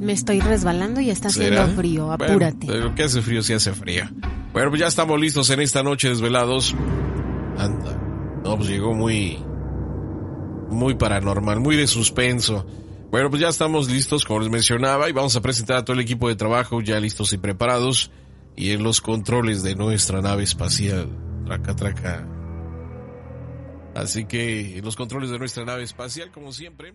Me estoy resbalando y está haciendo frío, apúrate. Bueno, ¿Qué hace frío si hace frío? Bueno, pues ya estamos listos en esta noche desvelados. Anda. No, pues llegó muy... Muy paranormal, muy de suspenso. Bueno, pues ya estamos listos, como les mencionaba, y vamos a presentar a todo el equipo de trabajo ya listos y preparados. Y en los controles de nuestra nave espacial. Traca, traca. Así que en los controles de nuestra nave espacial, como siempre...